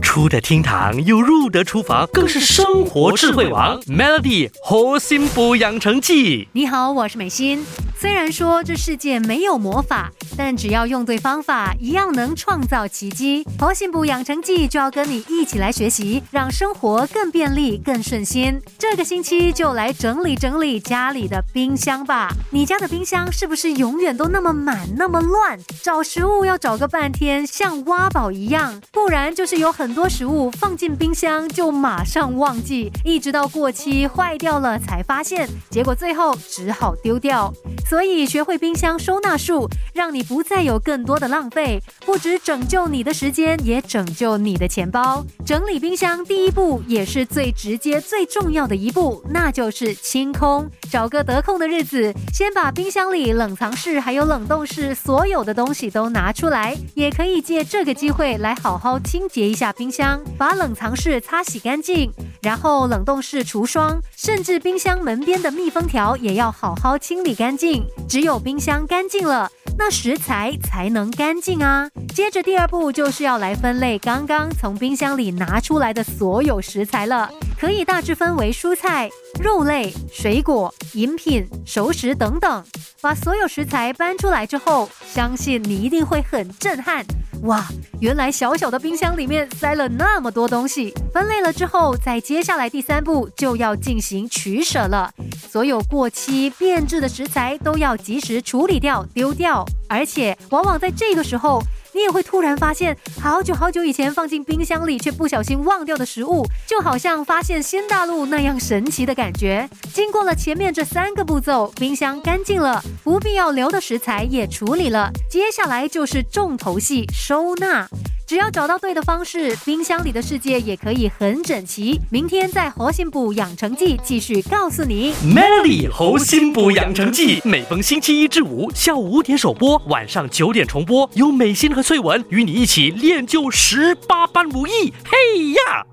出得厅堂又入得厨房，更是生活智慧王。Melody 活心补养成记，你好，我是美心。虽然说这世界没有魔法，但只要用对方法，一样能创造奇迹。活心补养成记就要跟你一起来学习，让生活更便利、更顺心。这个星期就来整理整理家里的冰箱吧。你家的冰箱是不是永远都那么满、那么乱？找食物要找个半天，像挖宝一样。不然就是有很多食物放进冰箱就马上忘记，一直到过期坏掉了才发现，结果最后只好丢掉。所以学会冰箱收纳术，让你不再有更多的浪费，不止拯救你的时间，也拯救你的钱包。整理冰箱第一步也是最直接、最重要的一步，那就是清空。找个得空的日子，先把冰箱里冷藏室还有冷冻室所有的东西都拿出来，也可以借这个机会来好好清洁一下冰箱，把冷藏室擦洗干净。然后冷冻室除霜，甚至冰箱门边的密封条也要好好清理干净。只有冰箱干净了，那食材才能干净啊。接着第二步就是要来分类刚刚从冰箱里拿出来的所有食材了，可以大致分为蔬菜、肉类、水果、饮品、熟食等等。把所有食材搬出来之后，相信你一定会很震撼。哇，原来小小的冰箱里面塞了那么多东西。分类了之后，在接下来第三步就要进行取舍了。所有过期变质的食材都要及时处理掉、丢掉。而且，往往在这个时候。你也会突然发现，好久好久以前放进冰箱里却不小心忘掉的食物，就好像发现新大陆那样神奇的感觉。经过了前面这三个步骤，冰箱干净了，不必要留的食材也处理了，接下来就是重头戏收纳。只要找到对的方式，冰箱里的世界也可以很整齐。明天在活心补养成记继续告诉你，Melody 活心补养成记每逢星期一至五下午五点首播，晚上九点重播，有美心和翠文与你一起练就十八般武艺。嘿呀！